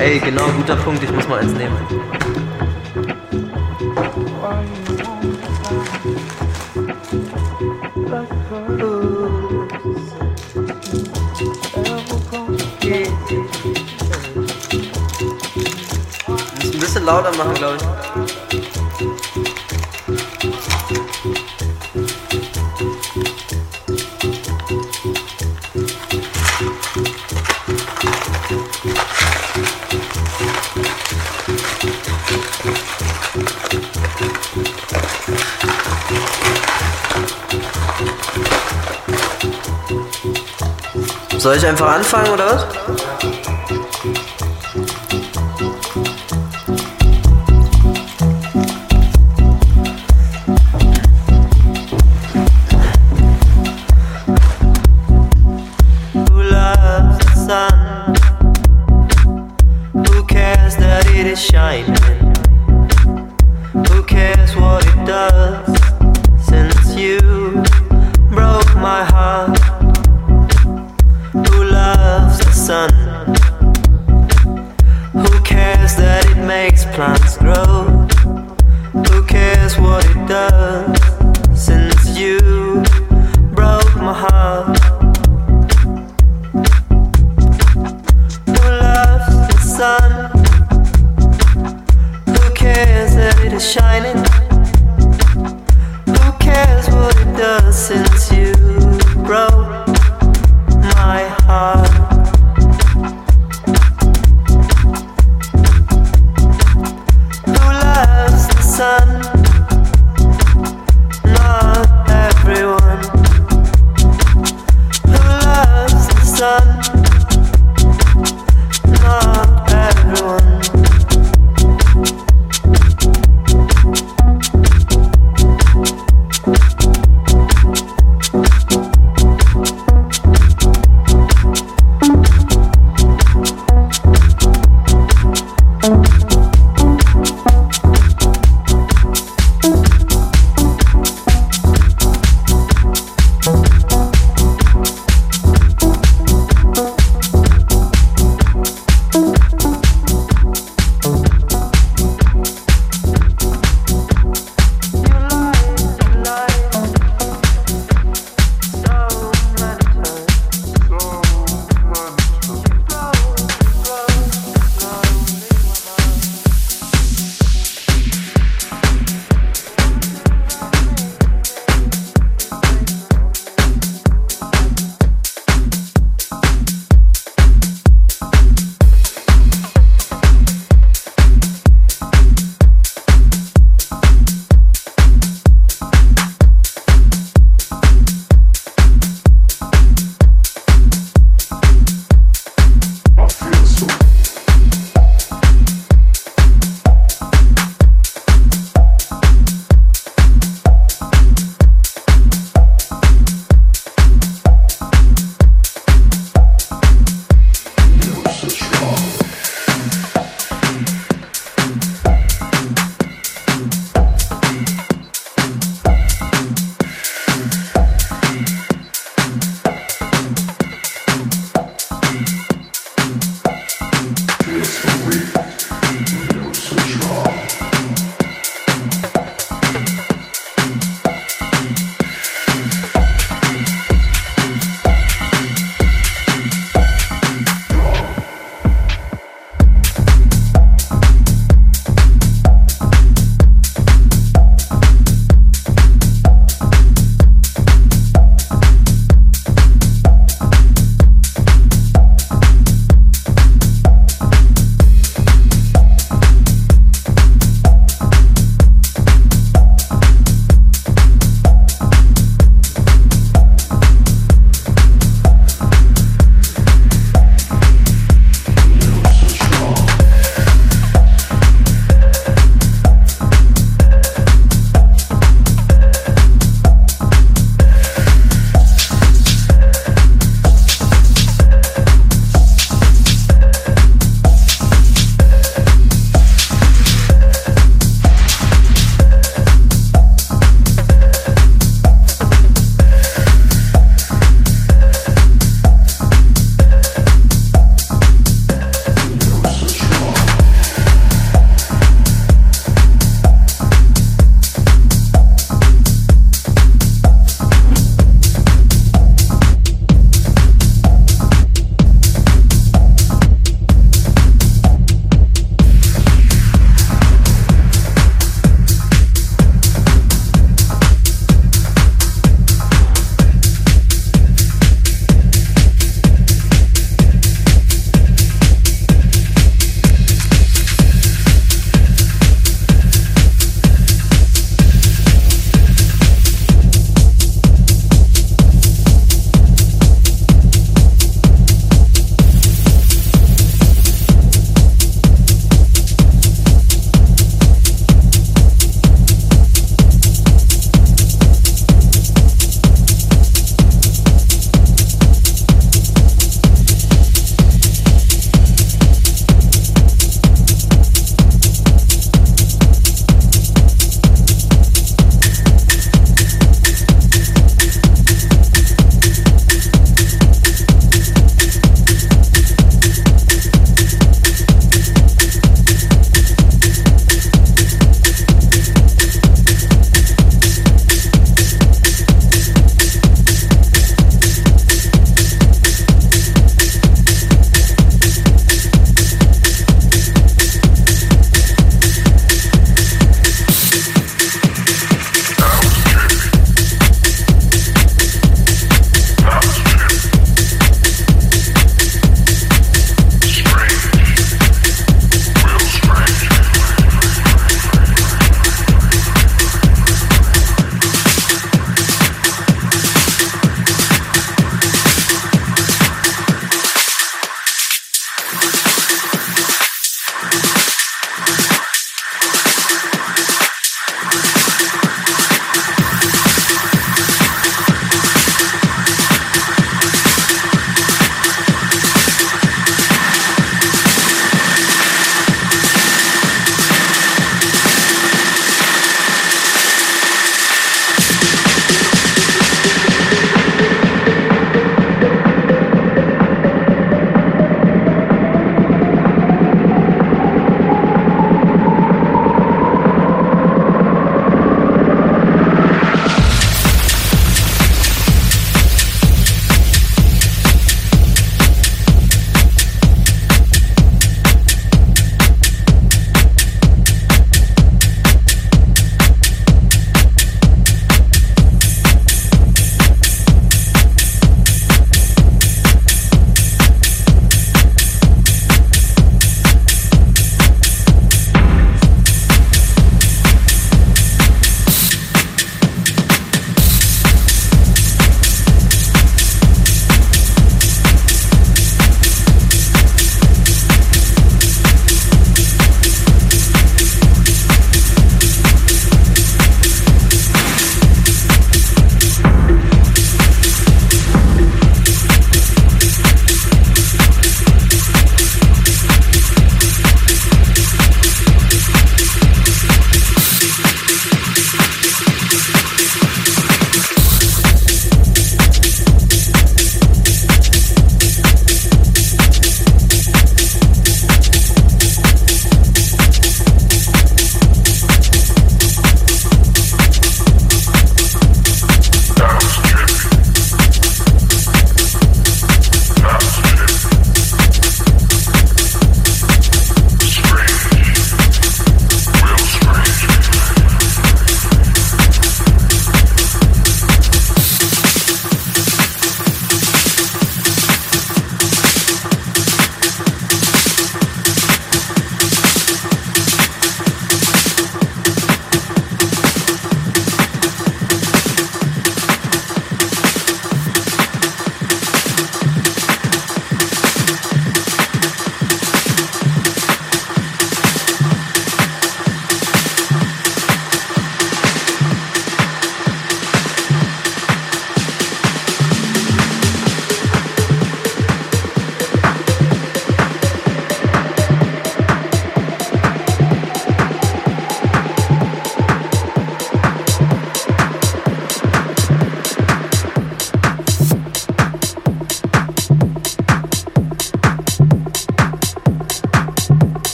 Ey, genau, guter Punkt, ich muss mal eins nehmen. Muss ein bisschen lauter machen, glaube ich. Soll ich einfach anfangen oder was?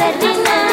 hacer ni.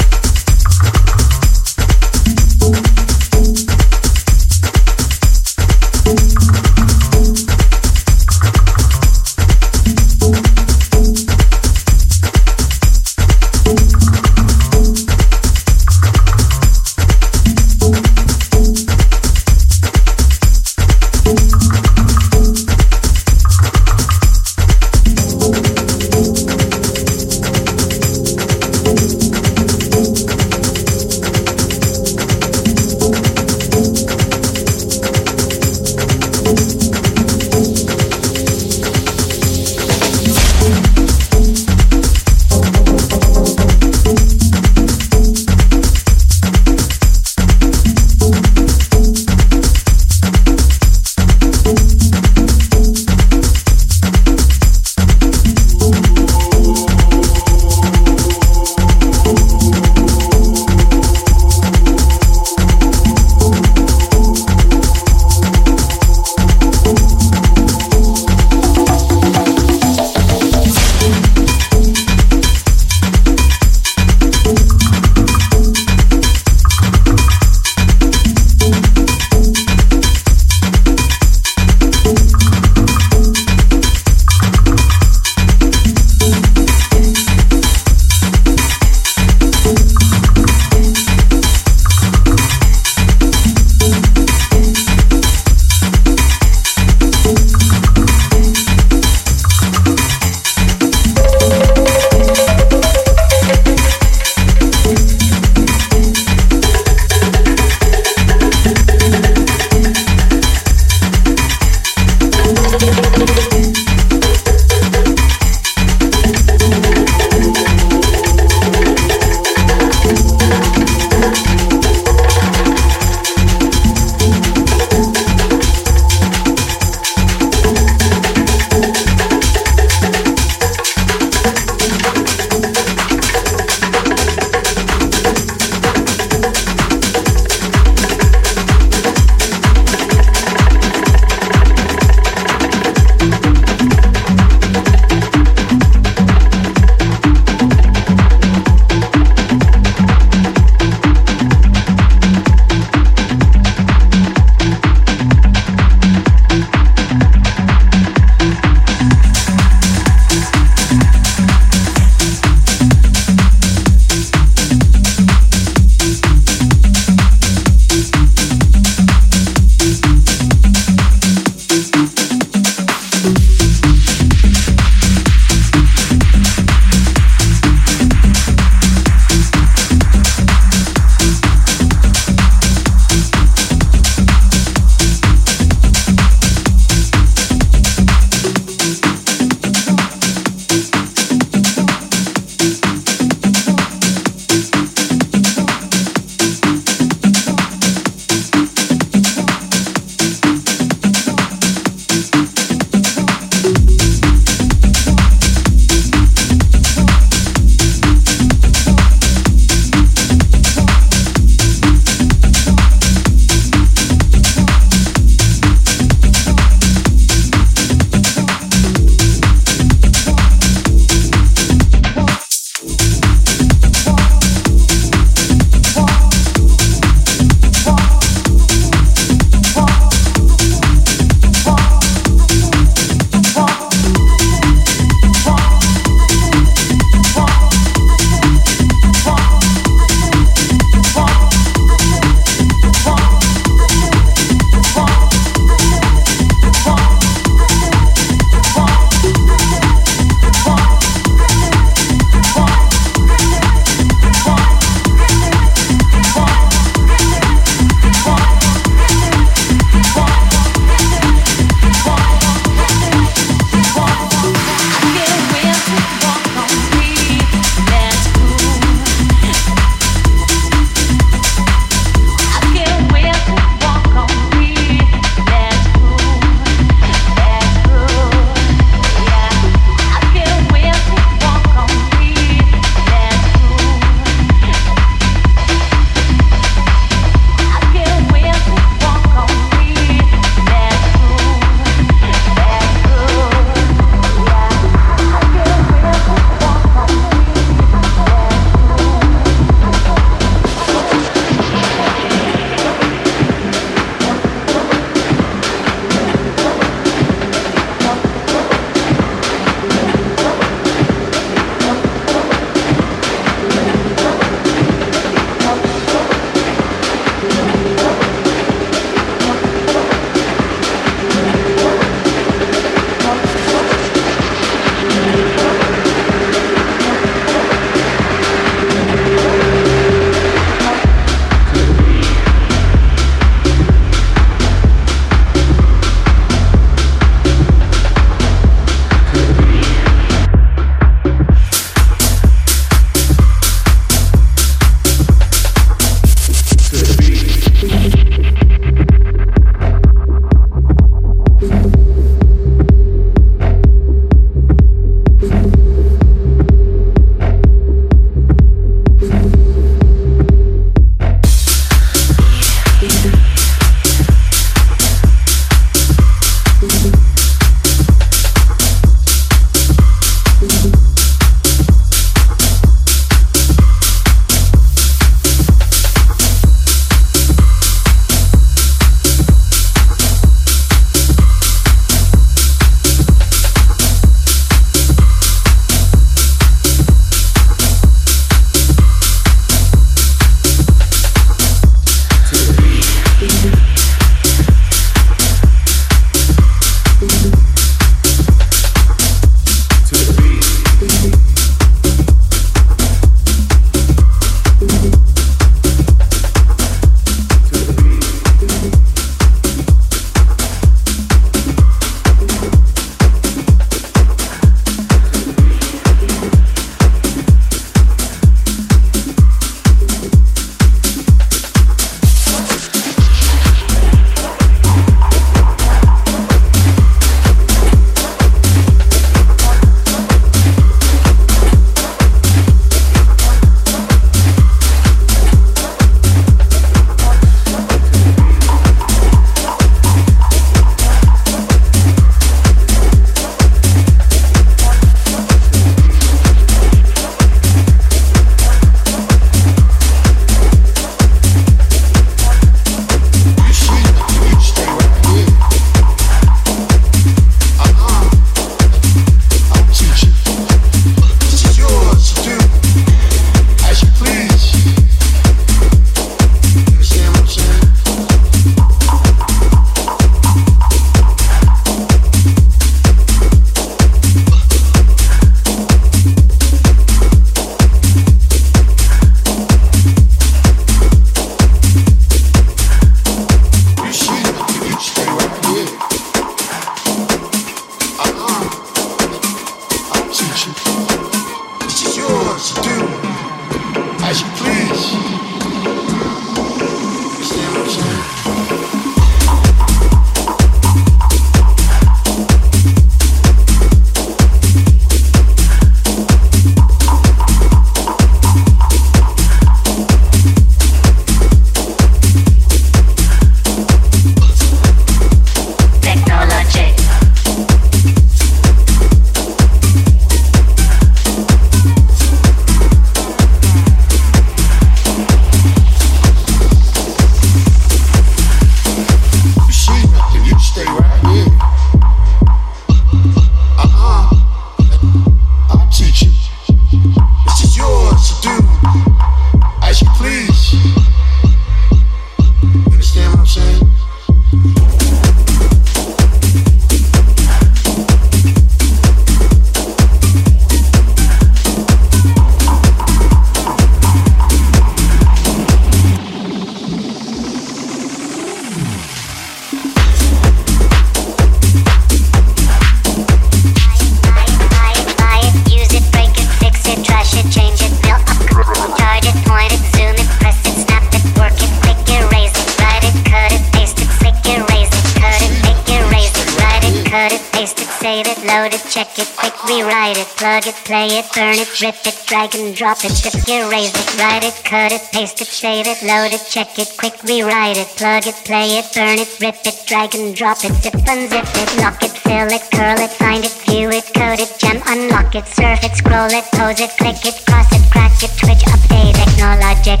Plug it, play it, burn it, rip it, drag and drop it, it, erase it, write it, cut it, paste it, save it, load it, check it, quick rewrite it, plug it, play it, burn it, rip it, drag and drop it, zip unzip it, lock it, fill it, curl it, find it, view it, code it, gem, unlock it, surf it, scroll it, pose it, click it, cross it, crack it, twitch, update, technologic,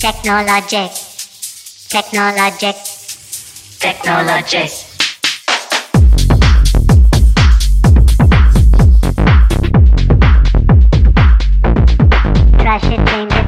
technologic, technologic, technologic. It, change it.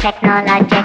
Technologic.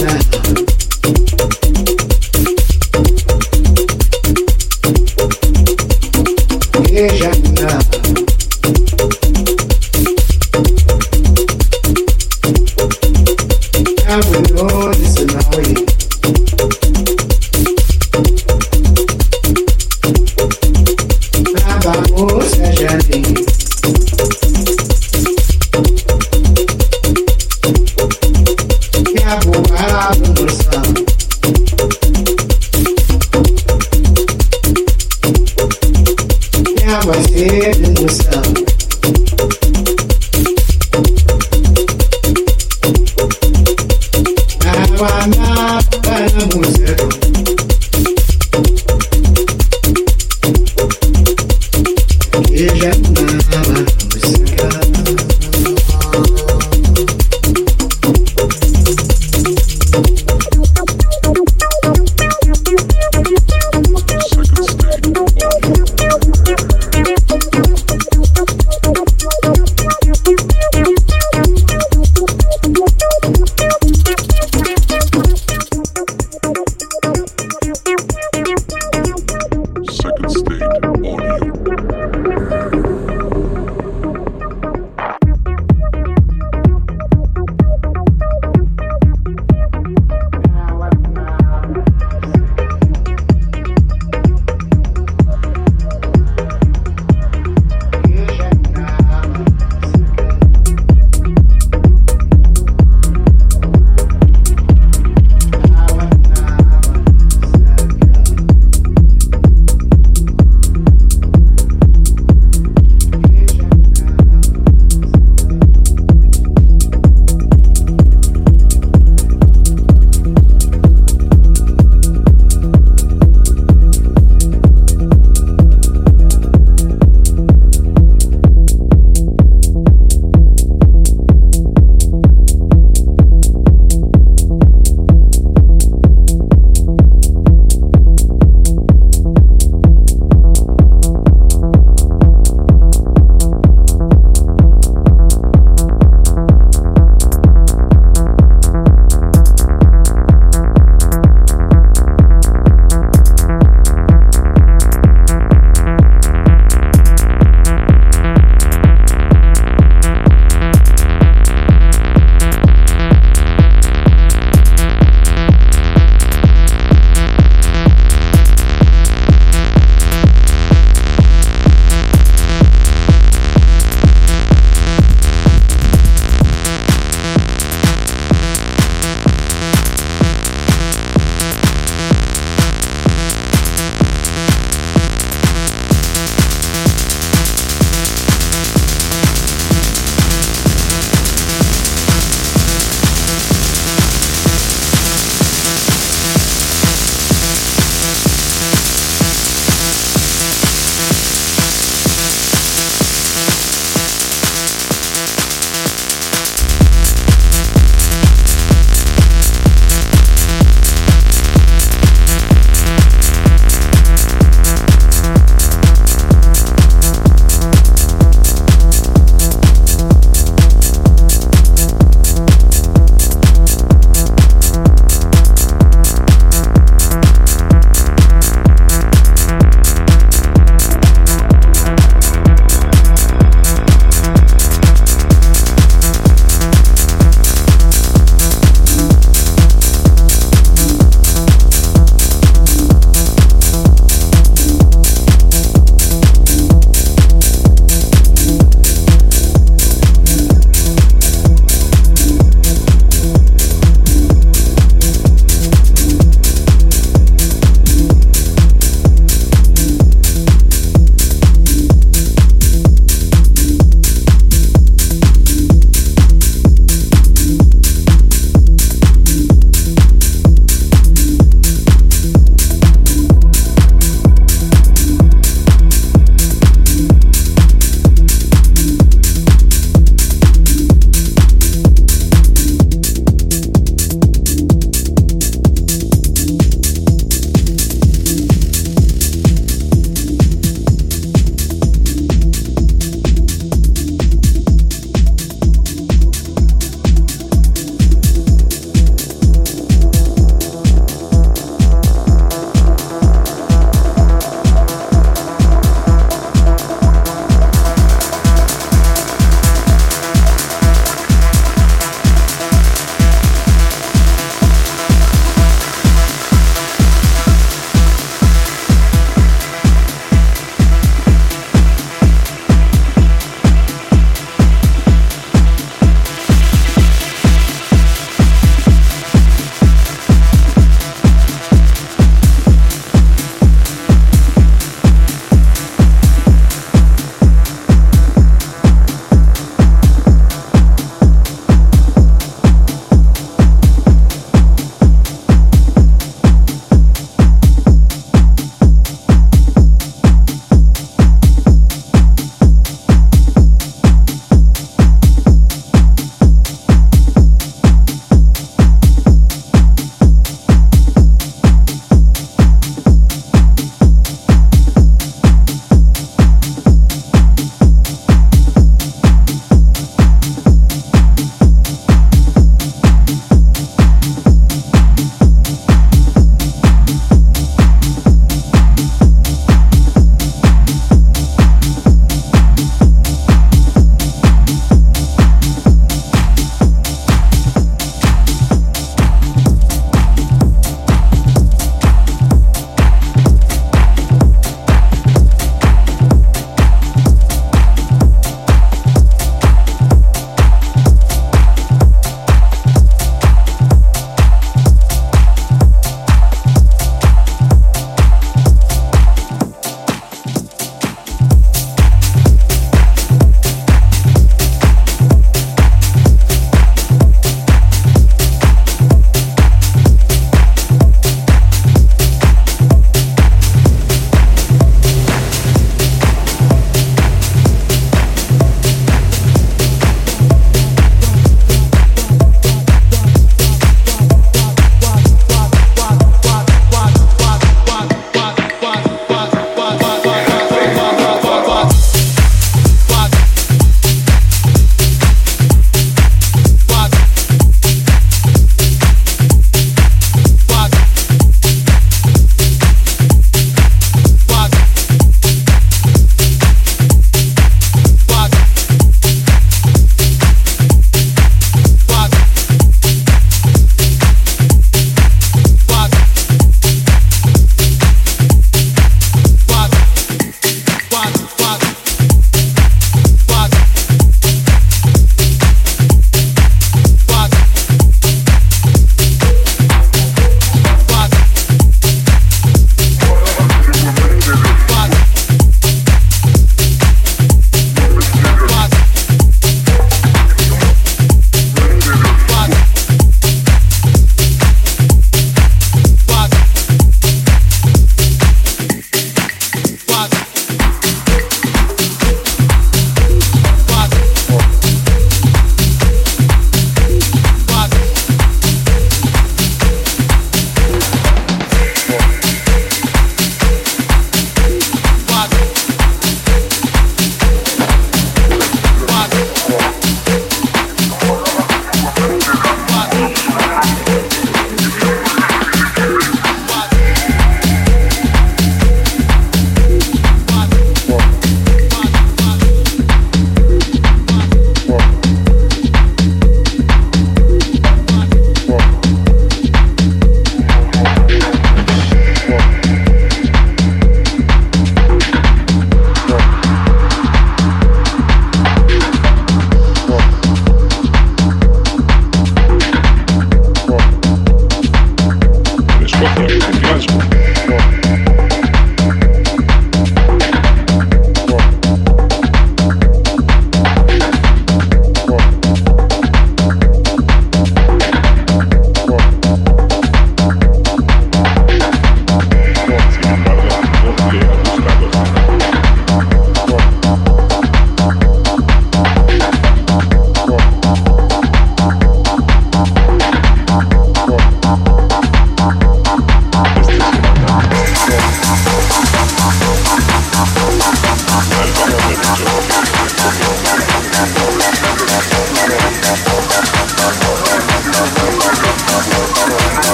Música